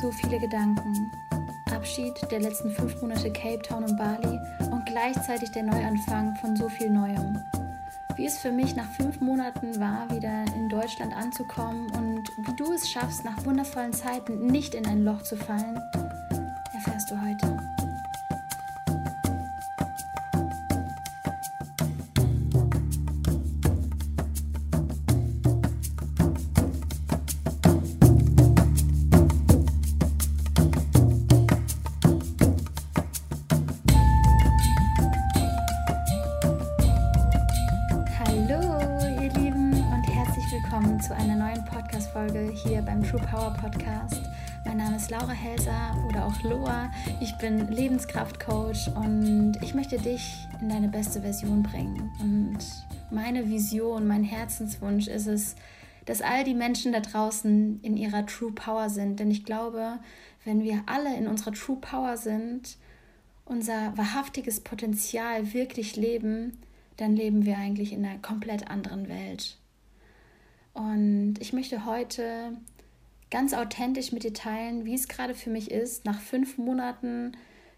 So viele Gedanken. Abschied der letzten fünf Monate Cape Town und Bali und gleichzeitig der Neuanfang von so viel Neuem. Wie es für mich nach fünf Monaten war, wieder in Deutschland anzukommen und wie du es schaffst, nach wundervollen Zeiten nicht in ein Loch zu fallen, Ich bin Lebenskraftcoach und ich möchte dich in deine beste Version bringen. Und meine Vision, mein Herzenswunsch ist es, dass all die Menschen da draußen in ihrer True Power sind. Denn ich glaube, wenn wir alle in unserer True Power sind, unser wahrhaftiges Potenzial wirklich leben, dann leben wir eigentlich in einer komplett anderen Welt. Und ich möchte heute ganz authentisch mit dir teilen, wie es gerade für mich ist, nach fünf Monaten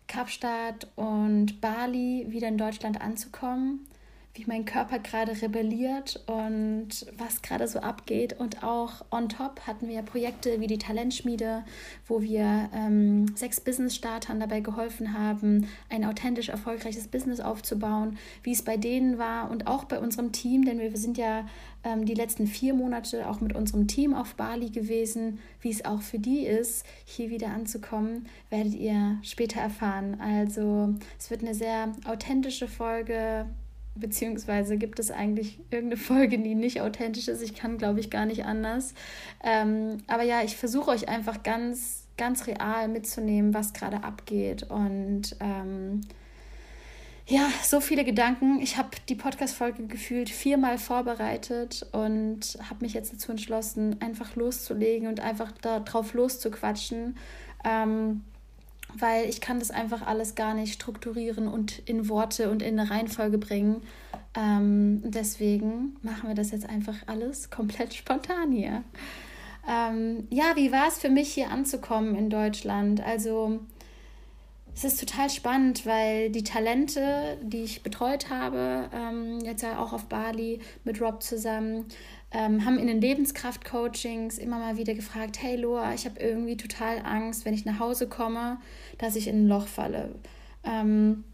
Kapstadt und Bali wieder in Deutschland anzukommen wie mein Körper gerade rebelliert und was gerade so abgeht. Und auch on top hatten wir Projekte wie die Talentschmiede, wo wir ähm, sechs Business-Startern dabei geholfen haben, ein authentisch erfolgreiches Business aufzubauen, wie es bei denen war und auch bei unserem Team, denn wir sind ja ähm, die letzten vier Monate auch mit unserem Team auf Bali gewesen. Wie es auch für die ist, hier wieder anzukommen, werdet ihr später erfahren. Also es wird eine sehr authentische Folge beziehungsweise gibt es eigentlich irgendeine Folge, die nicht authentisch ist. Ich kann, glaube ich, gar nicht anders. Ähm, aber ja, ich versuche euch einfach ganz, ganz real mitzunehmen, was gerade abgeht. Und ähm, ja, so viele Gedanken. Ich habe die Podcast-Folge gefühlt viermal vorbereitet und habe mich jetzt dazu entschlossen, einfach loszulegen und einfach darauf loszuquatschen. Ähm, weil ich kann das einfach alles gar nicht strukturieren und in Worte und in eine Reihenfolge bringen. Ähm, deswegen machen wir das jetzt einfach alles komplett spontan hier. Ähm, ja, wie war es für mich hier anzukommen in Deutschland? Also es ist total spannend, weil die Talente, die ich betreut habe, ähm, jetzt ja auch auf Bali mit Rob zusammen, ähm, haben in den Lebenskraft-Coachings immer mal wieder gefragt, hey Loa, ich habe irgendwie total Angst, wenn ich nach Hause komme, dass ich in ein Loch falle. Ähm,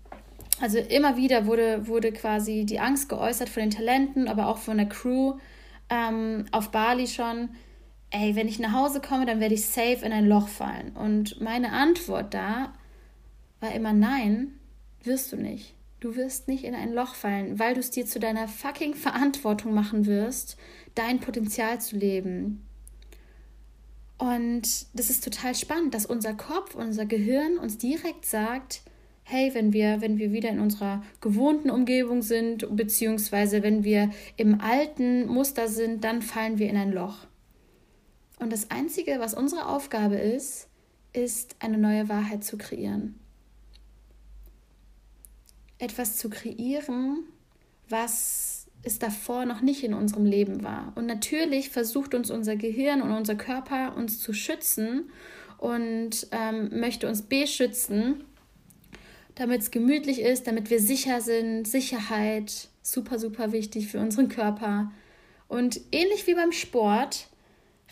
also immer wieder wurde, wurde quasi die Angst geäußert von den Talenten, aber auch von der Crew ähm, auf Bali schon, ey, wenn ich nach Hause komme, dann werde ich safe in ein Loch fallen. Und meine Antwort da war immer nein, wirst du nicht. Du wirst nicht in ein Loch fallen, weil du es dir zu deiner fucking Verantwortung machen wirst, dein Potenzial zu leben. Und das ist total spannend, dass unser Kopf, unser Gehirn uns direkt sagt, hey, wenn wir, wenn wir wieder in unserer gewohnten Umgebung sind, beziehungsweise wenn wir im alten Muster sind, dann fallen wir in ein Loch. Und das Einzige, was unsere Aufgabe ist, ist, eine neue Wahrheit zu kreieren. Etwas zu kreieren, was es davor noch nicht in unserem Leben war. Und natürlich versucht uns unser Gehirn und unser Körper uns zu schützen und ähm, möchte uns beschützen, damit es gemütlich ist, damit wir sicher sind. Sicherheit, super, super wichtig für unseren Körper. Und ähnlich wie beim Sport,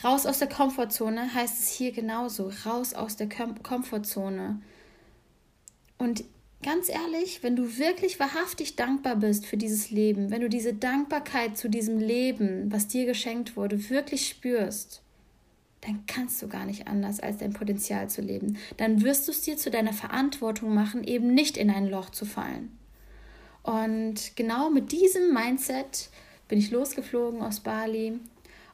raus aus der Komfortzone heißt es hier genauso, raus aus der Kom Komfortzone. Und Ganz ehrlich, wenn du wirklich wahrhaftig dankbar bist für dieses Leben, wenn du diese Dankbarkeit zu diesem Leben, was dir geschenkt wurde, wirklich spürst, dann kannst du gar nicht anders, als dein Potenzial zu leben. Dann wirst du es dir zu deiner Verantwortung machen, eben nicht in ein Loch zu fallen. Und genau mit diesem Mindset bin ich losgeflogen aus Bali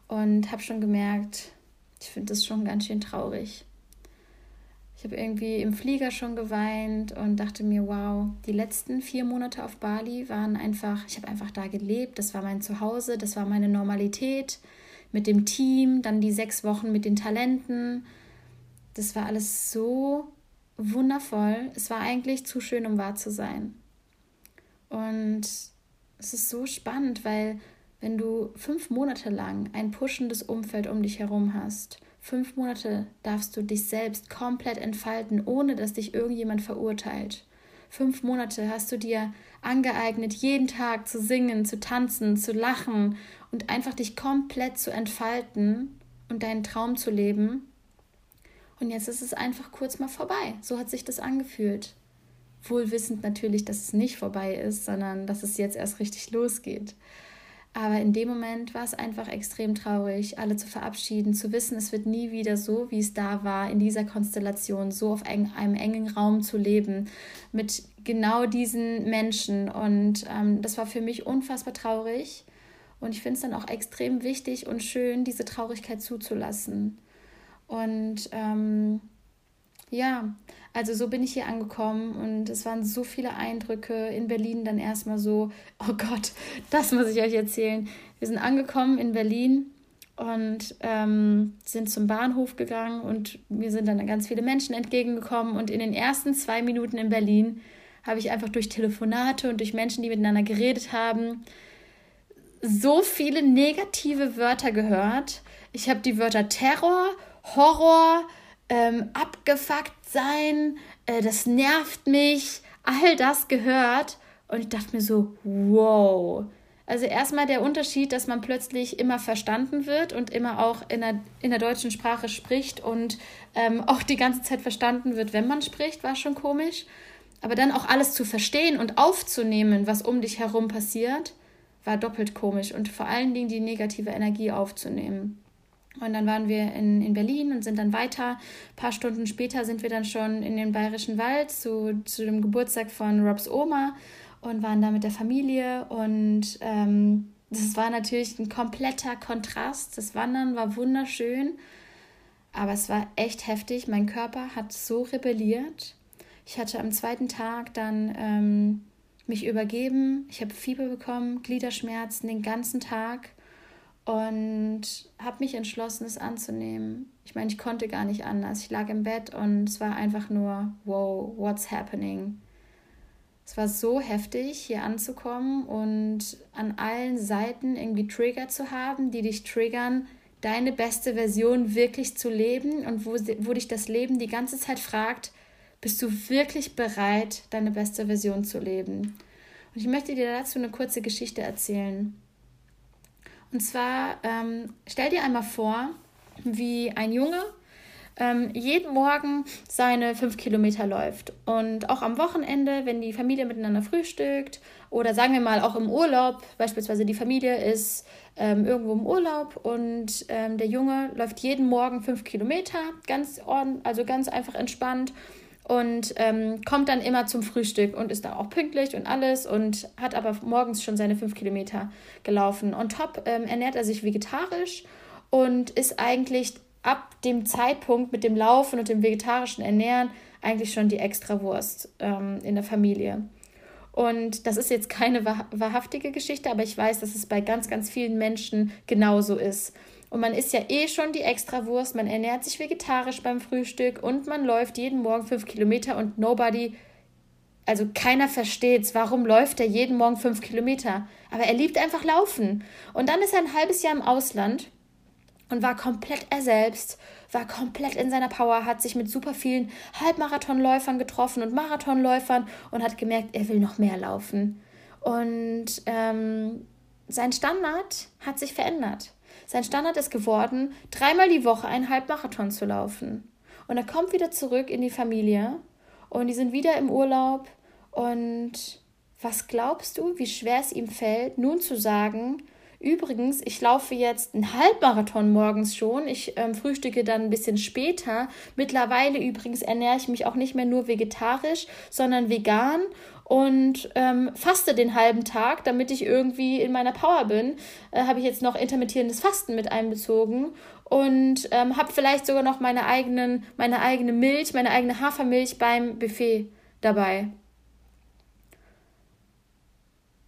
und habe schon gemerkt, ich finde das schon ganz schön traurig. Ich habe irgendwie im Flieger schon geweint und dachte mir, wow, die letzten vier Monate auf Bali waren einfach, ich habe einfach da gelebt, das war mein Zuhause, das war meine Normalität mit dem Team, dann die sechs Wochen mit den Talenten. Das war alles so wundervoll. Es war eigentlich zu schön, um wahr zu sein. Und es ist so spannend, weil wenn du fünf Monate lang ein pushendes Umfeld um dich herum hast, Fünf Monate darfst du dich selbst komplett entfalten, ohne dass dich irgendjemand verurteilt. Fünf Monate hast du dir angeeignet, jeden Tag zu singen, zu tanzen, zu lachen und einfach dich komplett zu entfalten und deinen Traum zu leben. Und jetzt ist es einfach kurz mal vorbei. So hat sich das angefühlt. Wohl wissend natürlich, dass es nicht vorbei ist, sondern dass es jetzt erst richtig losgeht. Aber in dem Moment war es einfach extrem traurig, alle zu verabschieden, zu wissen, es wird nie wieder so, wie es da war, in dieser Konstellation, so auf einem engen Raum zu leben, mit genau diesen Menschen. Und ähm, das war für mich unfassbar traurig. Und ich finde es dann auch extrem wichtig und schön, diese Traurigkeit zuzulassen. Und ähm, ja, also so bin ich hier angekommen und es waren so viele Eindrücke in Berlin dann erstmal so, oh Gott, das muss ich euch erzählen. Wir sind angekommen in Berlin und ähm, sind zum Bahnhof gegangen und mir sind dann ganz viele Menschen entgegengekommen und in den ersten zwei Minuten in Berlin habe ich einfach durch Telefonate und durch Menschen, die miteinander geredet haben, so viele negative Wörter gehört. Ich habe die Wörter Terror, Horror, ähm, abgefuckt sein, äh, das nervt mich, all das gehört. Und ich dachte mir so, wow. Also erstmal der Unterschied, dass man plötzlich immer verstanden wird und immer auch in der, in der deutschen Sprache spricht und ähm, auch die ganze Zeit verstanden wird, wenn man spricht, war schon komisch. Aber dann auch alles zu verstehen und aufzunehmen, was um dich herum passiert, war doppelt komisch und vor allen Dingen die negative Energie aufzunehmen. Und dann waren wir in, in Berlin und sind dann weiter. Ein paar Stunden später sind wir dann schon in den Bayerischen Wald zu, zu dem Geburtstag von Robs Oma und waren da mit der Familie. Und ähm, das war natürlich ein kompletter Kontrast. Das Wandern war wunderschön, aber es war echt heftig. Mein Körper hat so rebelliert. Ich hatte am zweiten Tag dann ähm, mich übergeben. Ich habe Fieber bekommen, Gliederschmerzen den ganzen Tag und habe mich entschlossen, es anzunehmen. Ich meine, ich konnte gar nicht anders. Ich lag im Bett und es war einfach nur, wow, what's happening? Es war so heftig, hier anzukommen und an allen Seiten irgendwie Trigger zu haben, die dich triggern, deine beste Version wirklich zu leben und wo, wo dich das Leben die ganze Zeit fragt, bist du wirklich bereit, deine beste Version zu leben? Und ich möchte dir dazu eine kurze Geschichte erzählen. Und zwar ähm, stell dir einmal vor, wie ein Junge ähm, jeden Morgen seine fünf Kilometer läuft. Und auch am Wochenende, wenn die Familie miteinander frühstückt oder sagen wir mal auch im Urlaub, beispielsweise die Familie ist ähm, irgendwo im Urlaub und ähm, der Junge läuft jeden Morgen fünf Kilometer, ganz also ganz einfach entspannt und ähm, kommt dann immer zum Frühstück und ist da auch pünktlich und alles und hat aber morgens schon seine fünf Kilometer gelaufen. Und top ähm, ernährt er sich vegetarisch und ist eigentlich ab dem Zeitpunkt mit dem Laufen und dem vegetarischen Ernähren eigentlich schon die Extrawurst ähm, in der Familie. Und das ist jetzt keine wahrhaftige Geschichte, aber ich weiß, dass es bei ganz, ganz vielen Menschen genauso ist. Und man isst ja eh schon die Extrawurst, man ernährt sich vegetarisch beim Frühstück und man läuft jeden Morgen fünf Kilometer und nobody, also keiner versteht's, warum läuft er jeden Morgen fünf Kilometer. Aber er liebt einfach Laufen. Und dann ist er ein halbes Jahr im Ausland und war komplett er selbst, war komplett in seiner Power, hat sich mit super vielen Halbmarathonläufern getroffen und Marathonläufern und hat gemerkt, er will noch mehr laufen. Und ähm, sein Standard hat sich verändert. Sein Standard ist geworden, dreimal die Woche einen Halbmarathon zu laufen. Und er kommt wieder zurück in die Familie und die sind wieder im Urlaub. Und was glaubst du, wie schwer es ihm fällt, nun zu sagen, Übrigens, ich laufe jetzt einen Halbmarathon morgens schon. Ich ähm, frühstücke dann ein bisschen später. Mittlerweile übrigens ernähre ich mich auch nicht mehr nur vegetarisch, sondern vegan und ähm, faste den halben Tag, damit ich irgendwie in meiner Power bin. Äh, habe ich jetzt noch intermittierendes Fasten mit einbezogen und ähm, habe vielleicht sogar noch meine, eigenen, meine eigene Milch, meine eigene Hafermilch beim Buffet dabei.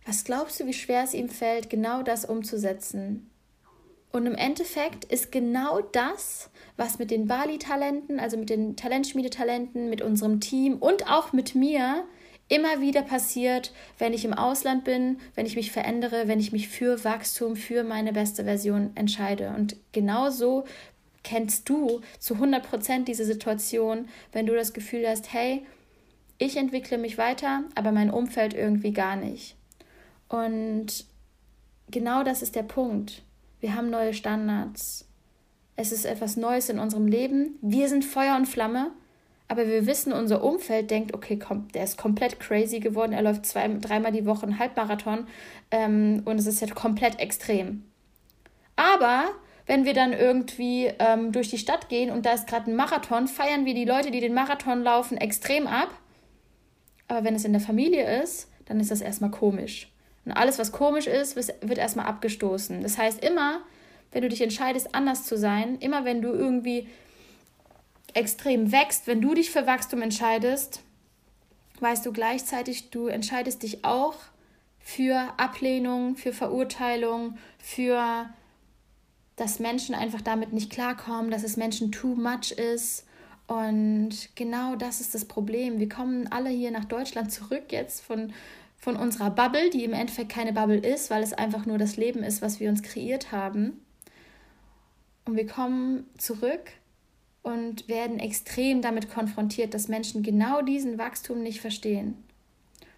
Was glaubst du, wie schwer es ihm fällt, genau das umzusetzen? Und im Endeffekt ist genau das, was mit den Bali-Talenten, also mit den Talentschmiedetalenten, mit unserem Team und auch mit mir immer wieder passiert, wenn ich im Ausland bin, wenn ich mich verändere, wenn ich mich für Wachstum, für meine beste Version entscheide. Und genau so kennst du zu 100% diese Situation, wenn du das Gefühl hast, hey, ich entwickle mich weiter, aber mein Umfeld irgendwie gar nicht. Und genau das ist der Punkt. Wir haben neue Standards. Es ist etwas Neues in unserem Leben. Wir sind Feuer und Flamme, aber wir wissen, unser Umfeld denkt, okay, komm, der ist komplett crazy geworden. Er läuft zwei, dreimal die Woche einen Halbmarathon ähm, und es ist jetzt komplett extrem. Aber wenn wir dann irgendwie ähm, durch die Stadt gehen und da ist gerade ein Marathon, feiern wir die Leute, die den Marathon laufen, extrem ab. Aber wenn es in der Familie ist, dann ist das erstmal komisch. Und alles, was komisch ist, wird erstmal abgestoßen. Das heißt, immer, wenn du dich entscheidest, anders zu sein, immer wenn du irgendwie extrem wächst, wenn du dich für Wachstum entscheidest, weißt du gleichzeitig, du entscheidest dich auch für Ablehnung, für Verurteilung, für dass Menschen einfach damit nicht klarkommen, dass es Menschen too much ist. Und genau das ist das Problem. Wir kommen alle hier nach Deutschland zurück jetzt von, von unserer Bubble, die im Endeffekt keine Bubble ist, weil es einfach nur das Leben ist, was wir uns kreiert haben. Und wir kommen zurück und werden extrem damit konfrontiert, dass Menschen genau diesen Wachstum nicht verstehen.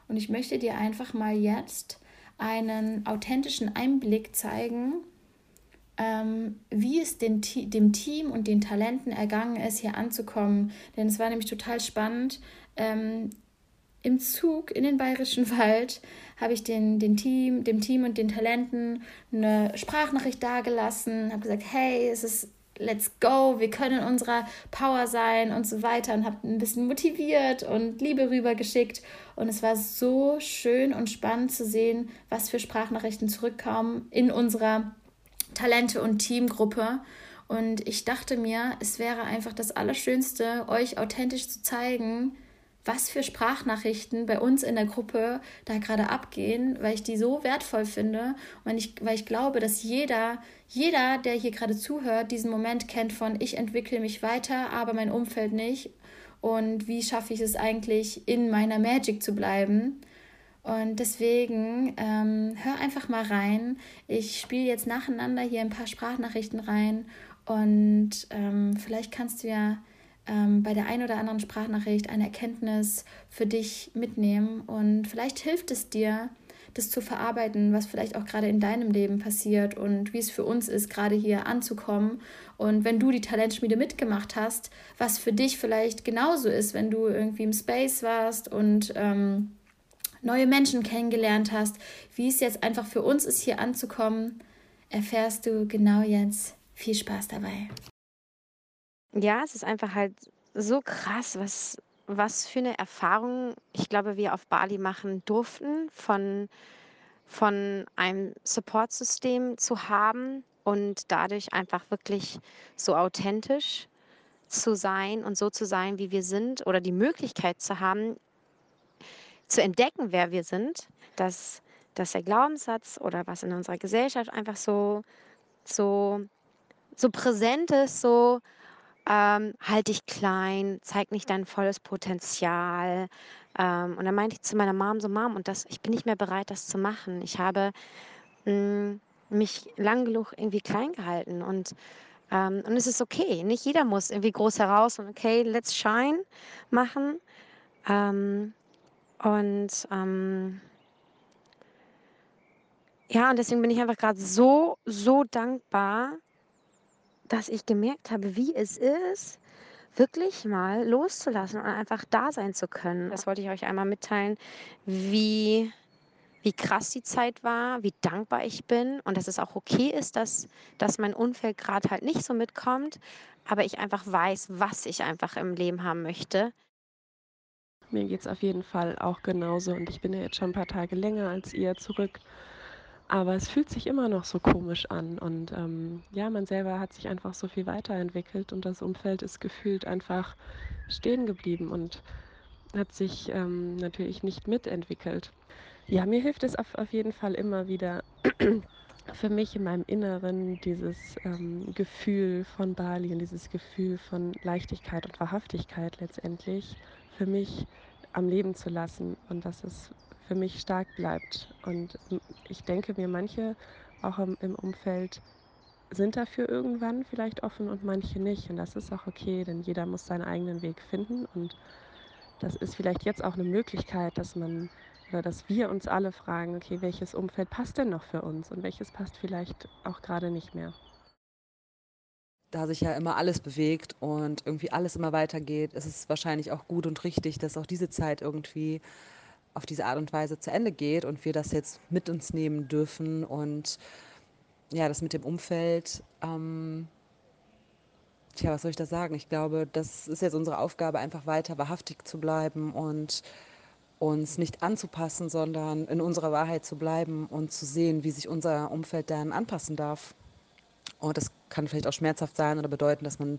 Und ich möchte dir einfach mal jetzt einen authentischen Einblick zeigen, ähm, wie es den, dem Team und den Talenten ergangen ist, hier anzukommen. Denn es war nämlich total spannend. Ähm, Im Zug in den Bayerischen Wald habe ich den, den Team, dem Team und den Talenten eine Sprachnachricht dagelassen, habe gesagt, hey, es ist let's go, wir können unserer Power sein und so weiter und habe ein bisschen motiviert und Liebe rübergeschickt. Und es war so schön und spannend zu sehen, was für Sprachnachrichten zurückkamen in unserer Talente- und Teamgruppe. Und ich dachte mir, es wäre einfach das Allerschönste, euch authentisch zu zeigen, was für Sprachnachrichten bei uns in der Gruppe da gerade abgehen, weil ich die so wertvoll finde und ich, weil ich glaube, dass jeder, jeder, der hier gerade zuhört, diesen Moment kennt von ich entwickle mich weiter, aber mein Umfeld nicht und wie schaffe ich es eigentlich in meiner Magic zu bleiben. Und deswegen ähm, hör einfach mal rein. Ich spiele jetzt nacheinander hier ein paar Sprachnachrichten rein und ähm, vielleicht kannst du ja ähm, bei der einen oder anderen Sprachnachricht eine Erkenntnis für dich mitnehmen und vielleicht hilft es dir, das zu verarbeiten, was vielleicht auch gerade in deinem Leben passiert und wie es für uns ist, gerade hier anzukommen. Und wenn du die Talentschmiede mitgemacht hast, was für dich vielleicht genauso ist, wenn du irgendwie im Space warst und ähm, neue Menschen kennengelernt hast, wie es jetzt einfach für uns ist, hier anzukommen, erfährst du genau jetzt. Viel Spaß dabei. Ja, es ist einfach halt so krass, was, was für eine Erfahrung, ich glaube, wir auf Bali machen durften, von, von einem Support-System zu haben und dadurch einfach wirklich so authentisch zu sein und so zu sein, wie wir sind oder die Möglichkeit zu haben, zu entdecken, wer wir sind, dass, dass der Glaubenssatz oder was in unserer Gesellschaft einfach so, so, so präsent ist, so ähm, halt dich klein, zeig nicht dein volles Potenzial. Ähm, und dann meinte ich zu meiner Mom so, Mom, und das, ich bin nicht mehr bereit, das zu machen. Ich habe mh, mm, mich lang genug irgendwie klein gehalten und ähm, und es ist okay. Nicht jeder muss irgendwie groß heraus und okay, let's shine machen. Ähm, und ähm, ja, und deswegen bin ich einfach gerade so, so dankbar, dass ich gemerkt habe, wie es ist, wirklich mal loszulassen und einfach da sein zu können. Das wollte ich euch einmal mitteilen, wie, wie krass die Zeit war, wie dankbar ich bin und dass es auch okay ist, dass, dass mein Umfeld gerade halt nicht so mitkommt, aber ich einfach weiß, was ich einfach im Leben haben möchte. Mir geht es auf jeden Fall auch genauso und ich bin ja jetzt schon ein paar Tage länger als ihr zurück. Aber es fühlt sich immer noch so komisch an und ähm, ja, man selber hat sich einfach so viel weiterentwickelt und das Umfeld ist gefühlt einfach stehen geblieben und hat sich ähm, natürlich nicht mitentwickelt. Ja, mir hilft es auf, auf jeden Fall immer wieder für mich in meinem Inneren dieses ähm, Gefühl von Bali und dieses Gefühl von Leichtigkeit und Wahrhaftigkeit letztendlich für mich am Leben zu lassen und dass es für mich stark bleibt. Und ich denke mir, manche auch im, im Umfeld sind dafür irgendwann vielleicht offen und manche nicht. Und das ist auch okay, denn jeder muss seinen eigenen Weg finden. Und das ist vielleicht jetzt auch eine Möglichkeit, dass man oder dass wir uns alle fragen, okay, welches Umfeld passt denn noch für uns und welches passt vielleicht auch gerade nicht mehr. Da sich ja immer alles bewegt und irgendwie alles immer weitergeht, ist es wahrscheinlich auch gut und richtig, dass auch diese Zeit irgendwie auf diese Art und Weise zu Ende geht und wir das jetzt mit uns nehmen dürfen und ja, das mit dem Umfeld, ähm, tja, was soll ich da sagen? Ich glaube, das ist jetzt unsere Aufgabe, einfach weiter wahrhaftig zu bleiben und uns nicht anzupassen, sondern in unserer Wahrheit zu bleiben und zu sehen, wie sich unser Umfeld dann anpassen darf. Und das kann vielleicht auch schmerzhaft sein oder bedeuten, dass man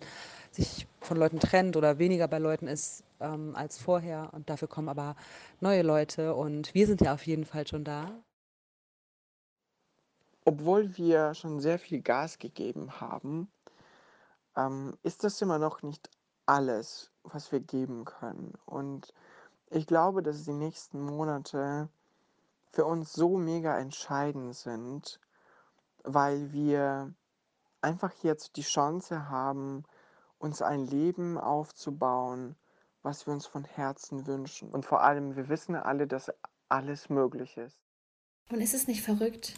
sich von Leuten trennt oder weniger bei Leuten ist ähm, als vorher. Und dafür kommen aber neue Leute und wir sind ja auf jeden Fall schon da obwohl wir schon sehr viel Gas gegeben haben, ähm, ist das immer noch nicht alles, was wir geben können. Und ich glaube, dass die nächsten Monate für uns so mega entscheidend sind, weil wir einfach jetzt die Chance haben, uns ein Leben aufzubauen, was wir uns von Herzen wünschen. Und vor allem, wir wissen alle, dass alles möglich ist. Und ist es nicht verrückt,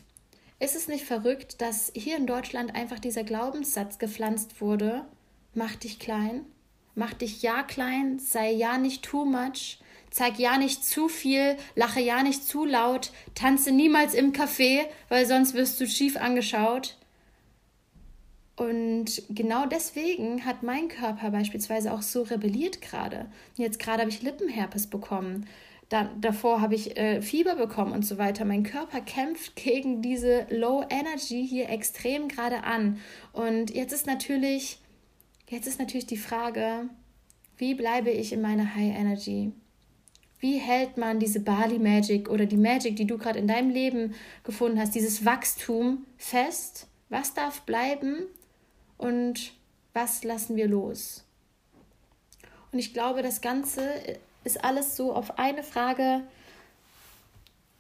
ist es nicht verrückt, dass hier in Deutschland einfach dieser Glaubenssatz gepflanzt wurde? Mach dich klein, mach dich ja klein, sei ja nicht too much, zeig ja nicht zu viel, lache ja nicht zu laut, tanze niemals im Café, weil sonst wirst du schief angeschaut. Und genau deswegen hat mein Körper beispielsweise auch so rebelliert gerade. Jetzt gerade habe ich Lippenherpes bekommen. Da, davor habe ich äh, Fieber bekommen und so weiter. Mein Körper kämpft gegen diese Low Energy hier extrem gerade an. Und jetzt ist natürlich, jetzt ist natürlich die Frage, wie bleibe ich in meiner High Energy? Wie hält man diese Bali Magic oder die Magic, die du gerade in deinem Leben gefunden hast, dieses Wachstum fest? Was darf bleiben und was lassen wir los? Und ich glaube, das Ganze ist alles so auf eine Frage,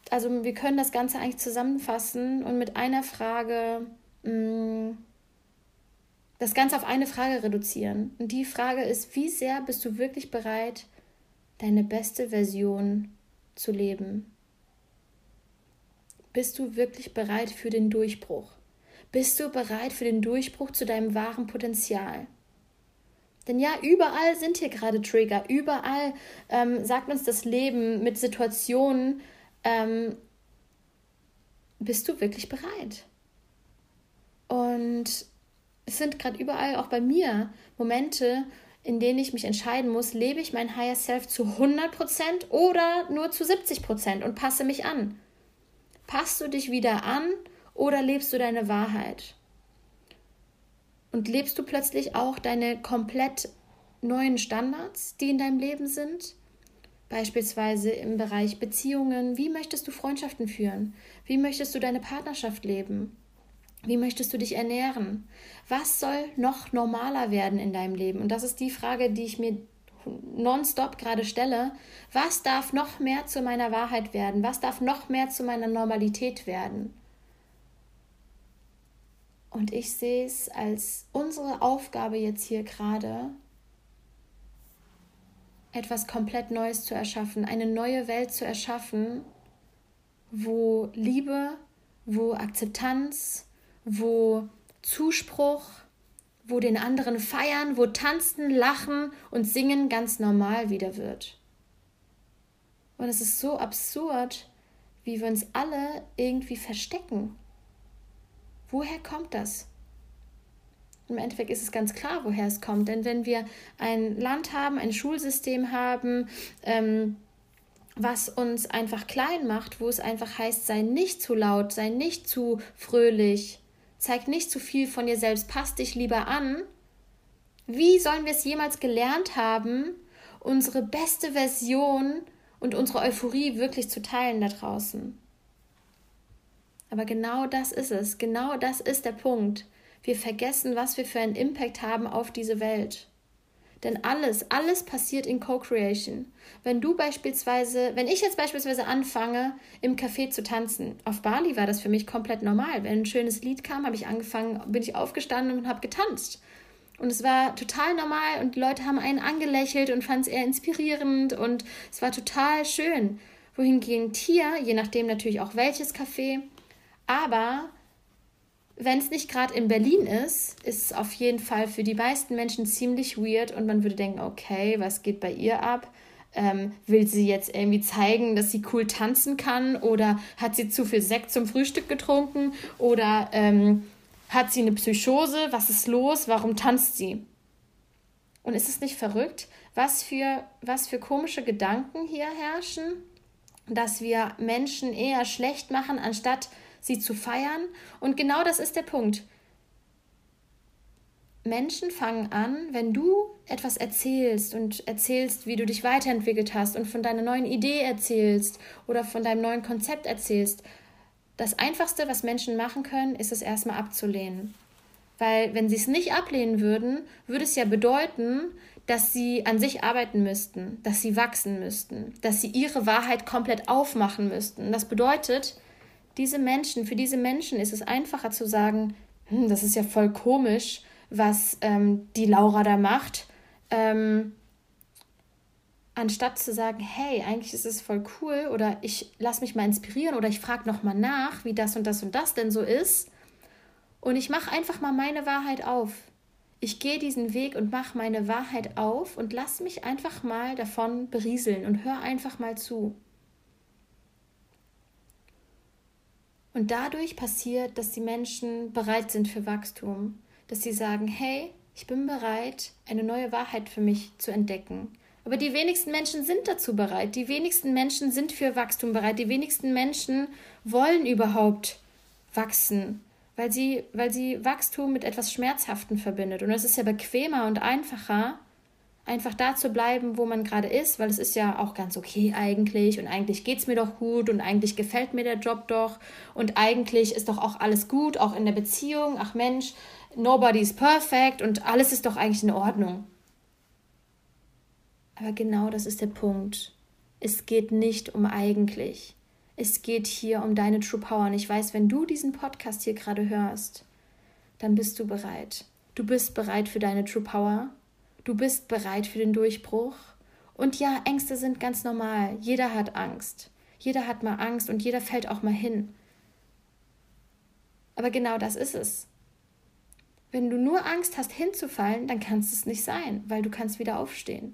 also wir können das Ganze eigentlich zusammenfassen und mit einer Frage mh, mm, das Ganze auf eine Frage reduzieren. Und die Frage ist, wie sehr bist du wirklich bereit, deine beste Version zu leben? Bist du wirklich bereit für den Durchbruch? Bist du bereit für den Durchbruch zu deinem wahren Potenzial? Denn ja, überall sind hier gerade Trigger, überall ähm, sagt uns das Leben mit Situationen, ähm, bist du wirklich bereit? Und es sind gerade überall, auch bei mir, Momente, in denen ich mich entscheiden muss, lebe ich mein Higher Self zu 100% oder nur zu 70% und passe mich an. Passt du dich wieder an oder lebst du deine Wahrheit? Und lebst du plötzlich auch deine komplett neuen Standards, die in deinem Leben sind? Beispielsweise im Bereich Beziehungen. Wie möchtest du Freundschaften führen? Wie möchtest du deine Partnerschaft leben? Wie möchtest du dich ernähren? Was soll noch normaler werden in deinem Leben? Und das ist die Frage, die ich mir nonstop gerade stelle. Was darf noch mehr zu meiner Wahrheit werden? Was darf noch mehr zu meiner Normalität werden? Und ich sehe es als unsere Aufgabe jetzt hier gerade, etwas komplett Neues zu erschaffen, eine neue Welt zu erschaffen, wo Liebe, wo Akzeptanz, wo Zuspruch, wo den anderen feiern, wo tanzen, lachen und singen ganz normal wieder wird. Und es ist so absurd, wie wir uns alle irgendwie verstecken Woher kommt das? Im Endeffekt ist es ganz klar, woher es kommt. Denn wenn wir ein Land haben, ein Schulsystem haben, ähm, was uns einfach klein macht, wo es einfach heißt, sei nicht zu laut, sei nicht zu fröhlich, zeig nicht zu viel von dir selbst, pass dich lieber an. Wie sollen wir es jemals gelernt haben, unsere beste Version und unsere Euphorie wirklich zu teilen da draußen? Aber genau das ist es. Genau das ist der Punkt. Wir vergessen, was wir für einen Impact haben auf diese Welt. Denn alles, alles passiert in Co-Creation. Wenn du beispielsweise, wenn ich jetzt beispielsweise anfange, im Café zu tanzen, auf Bali war das für mich komplett normal. Wenn ein schönes Lied kam, habe ich angefangen, bin ich aufgestanden und habe getanzt. Und es war total normal und die Leute haben einen angelächelt und fanden es eher inspirierend und es war total schön. Wohingegen hier, je nachdem natürlich auch welches Café, aber wenn es nicht gerade in Berlin ist, ist es auf jeden Fall für die meisten Menschen ziemlich weird und man würde denken, okay, was geht bei ihr ab? Ähm, will sie jetzt irgendwie zeigen, dass sie cool tanzen kann oder hat sie zu viel Sekt zum Frühstück getrunken oder ähm, hat sie eine Psychose? Was ist los? Warum tanzt sie? Und ist es nicht verrückt, was für, was für komische Gedanken hier herrschen, dass wir Menschen eher schlecht machen, anstatt sie zu feiern? Und genau das ist der Punkt. Menschen fangen an, wenn du etwas erzählst und erzählst, wie du dich weiterentwickelt hast und von deiner neuen Idee erzählst oder von deinem neuen Konzept erzählst, das Einfachste, was Menschen machen können, ist es erstmal abzulehnen. Weil wenn sie es nicht ablehnen würden, würde es ja bedeuten, dass sie an sich arbeiten müssten, dass sie wachsen müssten, dass sie ihre Wahrheit komplett aufmachen müssten. Das bedeutet, diese Menschen, für diese Menschen ist es einfacher zu sagen, hm, das ist ja voll komisch, was ähm, die Laura da macht. Ähm, anstatt zu sagen, hey, eigentlich ist es voll cool oder ich lasse mich mal inspirieren oder ich frage nochmal nach, wie das und das und das denn so ist. Und ich mache einfach mal meine Wahrheit auf. Ich gehe diesen Weg und mache meine Wahrheit auf und lass mich einfach mal davon berieseln und hör einfach mal zu. Und dadurch passiert, dass die Menschen bereit sind für Wachstum, dass sie sagen, hey, ich bin bereit, eine neue Wahrheit für mich zu entdecken. Aber die wenigsten Menschen sind dazu bereit. Die wenigsten Menschen sind für Wachstum bereit. Die wenigsten Menschen wollen überhaupt wachsen, weil sie, weil sie Wachstum mit etwas Schmerzhaftem verbindet. Und es ist ja bequemer und einfacher, einfach da zu bleiben, wo man gerade ist, weil es ist ja auch ganz okay eigentlich und eigentlich geht es mir doch gut und eigentlich gefällt mir der Job doch und eigentlich ist doch auch alles gut, auch in der Beziehung. Ach Mensch, nobody's perfect und alles ist doch eigentlich in Ordnung. Aber genau das ist der Punkt. Es geht nicht um eigentlich. Es geht hier um deine True Power. Und ich weiß, wenn du diesen Podcast hier gerade hörst, dann bist du bereit. Du bist bereit für deine True Power. Du bist bereit für den Durchbruch. Und ja, Ängste sind ganz normal. Jeder hat Angst. Jeder hat mal Angst und jeder fällt auch mal hin. Aber genau das ist es. Wenn du nur Angst hast, hinzufallen, dann kannst es nicht sein, weil du kannst wieder aufstehen.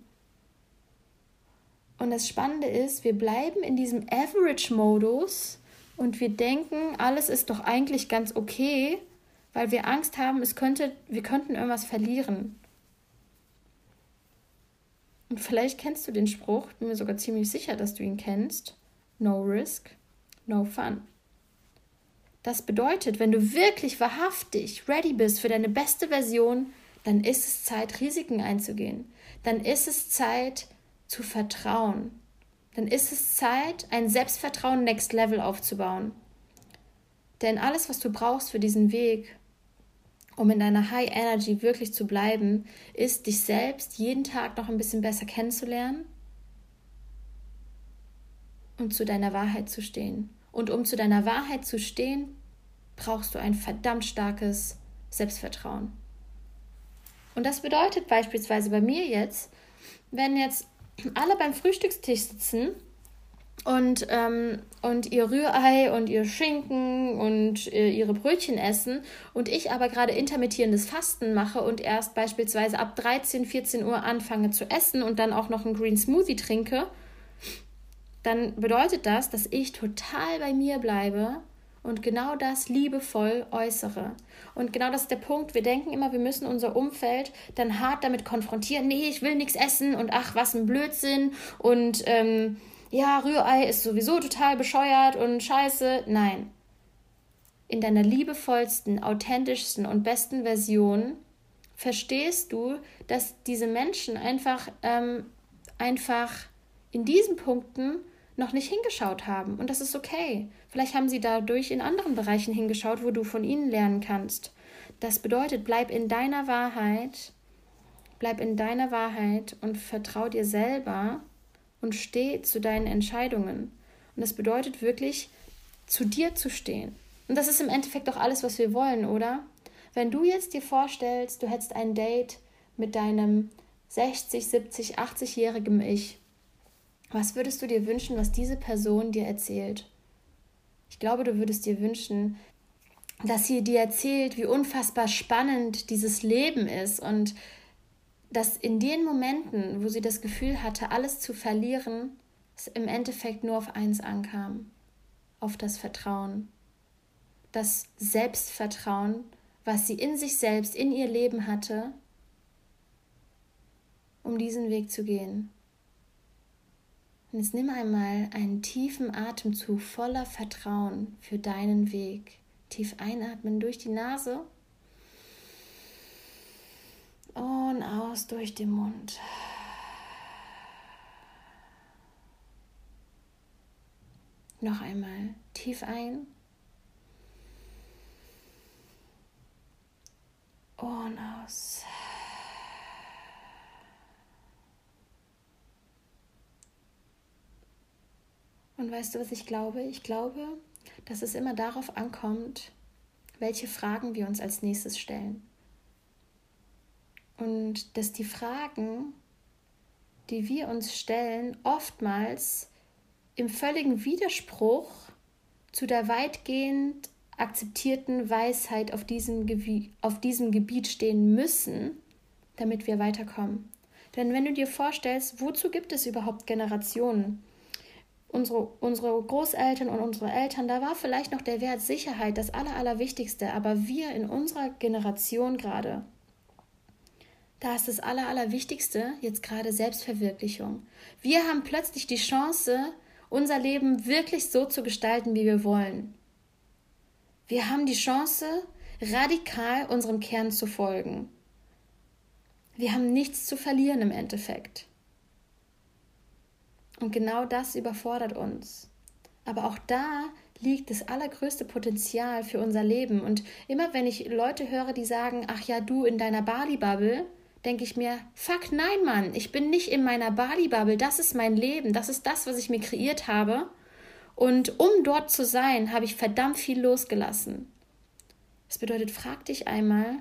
Und das Spannende ist, wir bleiben in diesem Average-Modus und wir denken, alles ist doch eigentlich ganz okay, weil wir Angst haben, es könnte, wir könnten irgendwas verlieren. Und vielleicht kennst du den Spruch, bin mir sogar ziemlich sicher, dass du ihn kennst. No risk, no fun. Das bedeutet, wenn du wirklich wahrhaftig ready bist für deine beste Version, dann ist es Zeit, Risiken einzugehen. Dann ist es Zeit, zu vertrauen, dann ist es Zeit, ein Selbstvertrauen Next Level aufzubauen. Denn alles, was du brauchst für diesen Weg, um in deiner High Energy wirklich zu bleiben, ist, dich selbst jeden Tag noch ein bisschen besser kennenzulernen und zu deiner Wahrheit zu stehen. Und um zu deiner Wahrheit zu stehen, brauchst du ein verdammt starkes Selbstvertrauen. Und das bedeutet beispielsweise bei mir jetzt, wenn jetzt alle beim Frühstückstisch sitzen und, ähm, und ihr Rührei und ihr Schinken und äh, ihre Brötchen essen und ich aber gerade intermittierendes Fasten mache und erst beispielsweise ab 13, 14 Uhr anfange zu essen und dann auch noch einen Green Smoothie trinke, dann bedeutet das, dass ich total bei mir bleibe und genau das liebevoll äußere. Und genau das ist der Punkt. Wir denken immer, wir müssen unser Umfeld dann hart damit konfrontieren. Nee, ich will nichts essen und ach, was ein Blödsinn und ähm, ja, Rührei ist sowieso total bescheuert und scheiße. Nein. In deiner liebevollsten, authentischsten und besten Version verstehst du, dass diese Menschen einfach, ähm, einfach in diesen Punkten noch nicht hingeschaut haben. Und das ist okay. Vielleicht haben sie dadurch in anderen Bereichen hingeschaut, wo du von ihnen lernen kannst. Das bedeutet, bleib in deiner Wahrheit, Bleib in deiner Wahrheit und vertrau dir selber und steh zu deinen Entscheidungen. Und das bedeutet wirklich, zu dir zu stehen. Und das ist im Endeffekt auch alles, was wir wollen, oder? Wenn du jetzt dir vorstellst, du hättest ein Date mit deinem 60, 70, 80-jährigen Ich, was würdest du dir wünschen, was diese Person dir erzählt? Ich glaube, du würdest dir wünschen, dass sie dir erzählt, wie unfassbar spannend dieses Leben ist und dass in den Momenten, wo sie das Gefühl hatte, alles zu verlieren, es im Endeffekt nur auf eins ankam, auf das Vertrauen. Das Selbstvertrauen, was sie in sich selbst, in ihr Leben hatte, um diesen Weg zu gehen. Und jetzt nimm einmal einen tiefen Atemzug voller Vertrauen für deinen Weg. Tief einatmen durch die Nase und aus durch den Mund. Noch einmal tief ein und aus. Und weißt du, was ich glaube? Ich glaube, dass es immer darauf ankommt, welche Fragen wir uns als nächstes stellen. Und dass die Fragen, die wir uns stellen, oftmals im völligen Widerspruch zu der weitgehend akzeptierten Weisheit auf diesem, Gebiet, auf diesem Gebiet stehen müssen, damit wir weiterkommen. Denn wenn du dir vorstellst, wozu gibt es überhaupt Generationen? Unsere, unsere Großeltern und unsere Eltern, da war vielleicht noch der Wert Sicherheit das Aller, Allerwichtigste, aber wir in unserer Generation gerade, da ist das Aller, Allerwichtigste jetzt gerade Selbstverwirklichung. Wir haben plötzlich die Chance, unser Leben wirklich so zu gestalten, wie wir wollen. Wir haben die Chance, radikal unserem Kern zu folgen. Wir haben nichts zu verlieren im Endeffekt. Und genau das überfordert uns. Aber auch da liegt das allergrößte Potenzial für unser Leben. Und immer wenn ich Leute höre, die sagen, ach ja, du in deiner Bali-Bubble, denke ich mir, fuck nein, Mann, ich bin nicht in meiner Bali-Bubble, das ist mein Leben, das ist das, was ich mir kreiert habe. Und um dort zu sein, habe ich verdammt viel losgelassen. Das bedeutet, frag dich einmal,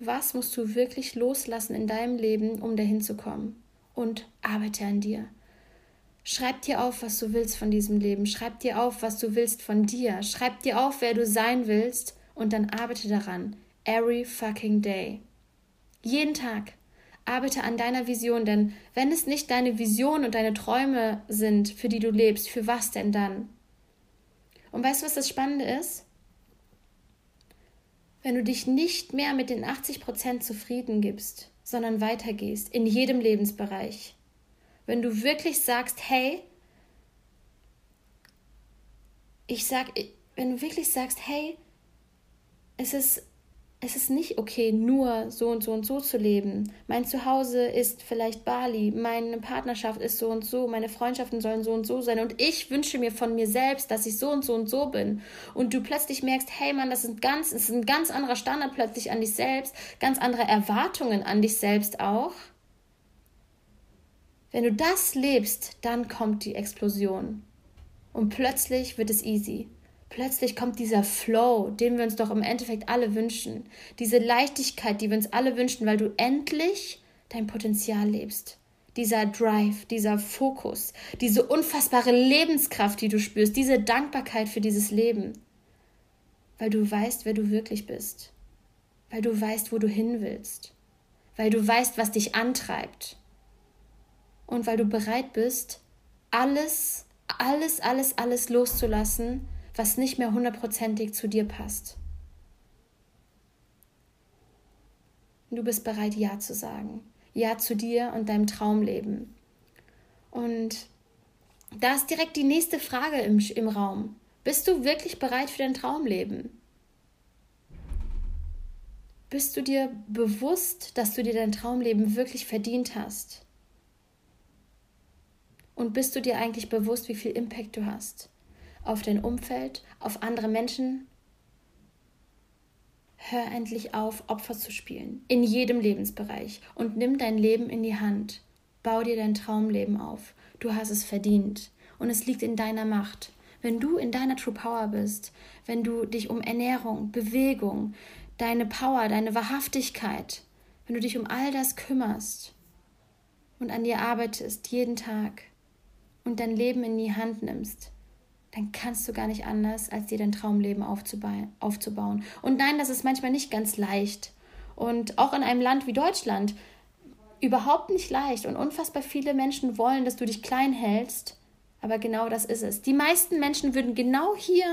was musst du wirklich loslassen in deinem Leben, um dahin zu kommen? Und arbeite an dir. Schreib dir auf, was du willst von diesem Leben. Schreib dir auf, was du willst von dir. Schreib dir auf, wer du sein willst und dann arbeite daran. Every fucking day. Jeden Tag. Arbeite an deiner Vision, denn wenn es nicht deine Vision und deine Träume sind, für die du lebst, für was denn dann? Und weißt du, was das Spannende ist? Wenn du dich nicht mehr mit den 80 Prozent zufrieden gibst, sondern weitergehst in jedem Lebensbereich. Wenn du wirklich sagst, hey, ich sag, wenn du wirklich sagst, hey, es ist es ist nicht okay, nur so und so und so zu leben. Mein Zuhause ist vielleicht Bali, meine Partnerschaft ist so und so, meine Freundschaften sollen so und so sein und ich wünsche mir von mir selbst, dass ich so und so und so bin. Und du plötzlich merkst, hey Mann, das ist, ganz, ist ein ganz anderer Standard plötzlich an dich selbst, ganz andere Erwartungen an dich selbst auch. Wenn du das lebst, dann kommt die Explosion. Und plötzlich wird es easy. Plötzlich kommt dieser Flow, den wir uns doch im Endeffekt alle wünschen. Diese Leichtigkeit, die wir uns alle wünschen, weil du endlich dein Potenzial lebst. Dieser Drive, dieser Fokus, diese unfassbare Lebenskraft, die du spürst, diese Dankbarkeit für dieses Leben. Weil du weißt, wer du wirklich bist. Weil du weißt, wo du hin willst. Weil du weißt, was dich antreibt. Und weil du bereit bist, alles, alles, alles, alles loszulassen, was nicht mehr hundertprozentig zu dir passt. Du bist bereit, Ja zu sagen. Ja zu dir und deinem Traumleben. Und da ist direkt die nächste Frage im, im Raum. Bist du wirklich bereit für dein Traumleben? Bist du dir bewusst, dass du dir dein Traumleben wirklich verdient hast? Und bist du dir eigentlich bewusst, wie viel Impact du hast? Auf dein Umfeld, auf andere Menschen. Hör endlich auf, Opfer zu spielen. In jedem Lebensbereich. Und nimm dein Leben in die Hand. Bau dir dein Traumleben auf. Du hast es verdient. Und es liegt in deiner Macht. Wenn du in deiner True Power bist, wenn du dich um Ernährung, Bewegung, deine Power, deine Wahrhaftigkeit, wenn du dich um all das kümmerst und an dir arbeitest jeden Tag und dein Leben in die Hand nimmst, dann kannst du gar nicht anders, als dir dein Traumleben aufzubauen. Und nein, das ist manchmal nicht ganz leicht. Und auch in einem Land wie Deutschland überhaupt nicht leicht. Und unfassbar viele Menschen wollen, dass du dich klein hältst. Aber genau das ist es. Die meisten Menschen würden genau hier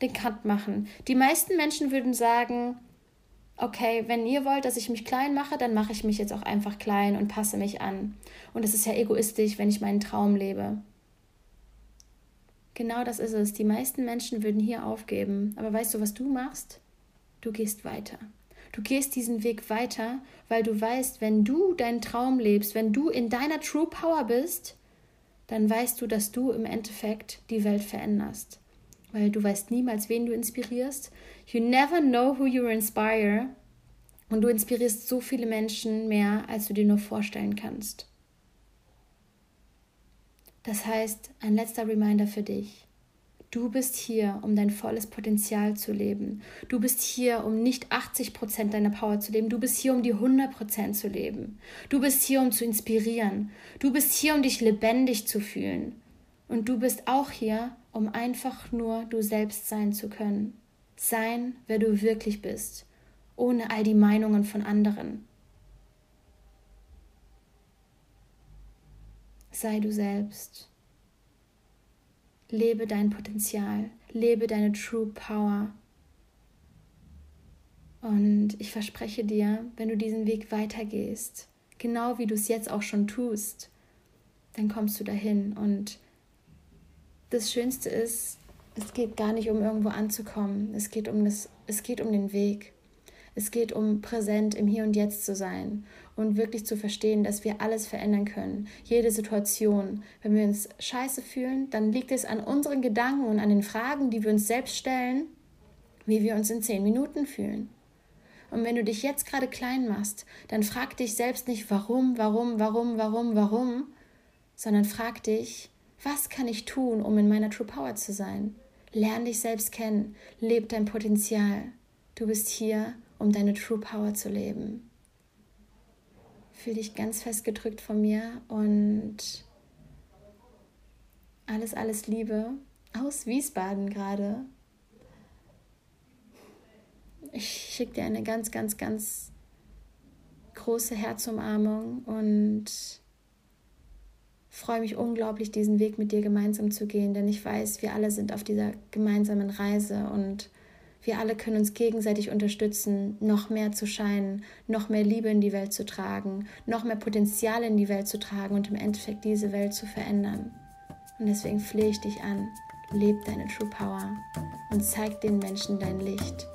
den Cut machen. Die meisten Menschen würden sagen, okay, wenn ihr wollt, dass ich mich klein mache, dann mache ich mich jetzt auch einfach klein und passe mich an. Und es ist ja egoistisch, wenn ich meinen Traum lebe. Genau das ist es. Die meisten Menschen würden hier aufgeben. Aber weißt du, was du machst? Du gehst weiter. Du gehst diesen Weg weiter, weil du weißt, wenn du deinen Traum lebst, wenn du in deiner True Power bist, dann weißt du, dass du im Endeffekt die Welt veränderst. Weil du weißt niemals, wen du inspirierst. You never know who you inspire. Und du inspirierst so viele Menschen mehr, als du dir nur vorstellen kannst. Das heißt, ein letzter Reminder für dich. Du bist hier, um dein volles Potenzial zu leben. Du bist hier, um nicht 80 Prozent deiner Power zu leben. Du bist hier, um die 100 Prozent zu leben. Du bist hier, um zu inspirieren. Du bist hier, um dich lebendig zu fühlen. Und du bist auch hier, um einfach nur du selbst sein zu können. Sein, wer du wirklich bist, ohne all die Meinungen von anderen. Sei du selbst. Lebe dein Potenzial, lebe deine True Power. Und ich verspreche dir, wenn du diesen Weg weitergehst, genau wie du es jetzt auch schon tust, dann kommst du dahin. Und das Schönste ist, es geht gar nicht um irgendwo anzukommen. Es geht um das, es geht um den Weg. Es geht um präsent im Hier und Jetzt zu sein und wirklich zu verstehen, dass wir alles verändern können. Jede Situation. Wenn wir uns scheiße fühlen, dann liegt es an unseren Gedanken und an den Fragen, die wir uns selbst stellen, wie wir uns in zehn Minuten fühlen. Und wenn du dich jetzt gerade klein machst, dann frag dich selbst nicht warum, warum, warum, warum, warum, sondern frag dich, was kann ich tun, um in meiner True Power zu sein? Lern dich selbst kennen, leb dein Potenzial. Du bist hier, um deine True Power zu leben. Fühl dich ganz fest gedrückt von mir und alles, alles Liebe aus Wiesbaden gerade. Ich schicke dir eine ganz, ganz, ganz große Herzumarmung und freue mich unglaublich, diesen Weg mit dir gemeinsam zu gehen, denn ich weiß, wir alle sind auf dieser gemeinsamen Reise und wir alle können uns gegenseitig unterstützen, noch mehr zu scheinen, noch mehr Liebe in die Welt zu tragen, noch mehr Potenzial in die Welt zu tragen und im Endeffekt diese Welt zu verändern. Und deswegen flehe ich dich an, leb deine True Power und zeig den Menschen dein Licht.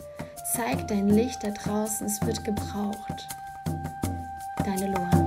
Zeig dein Licht da draußen, es wird gebraucht. Deine Loa.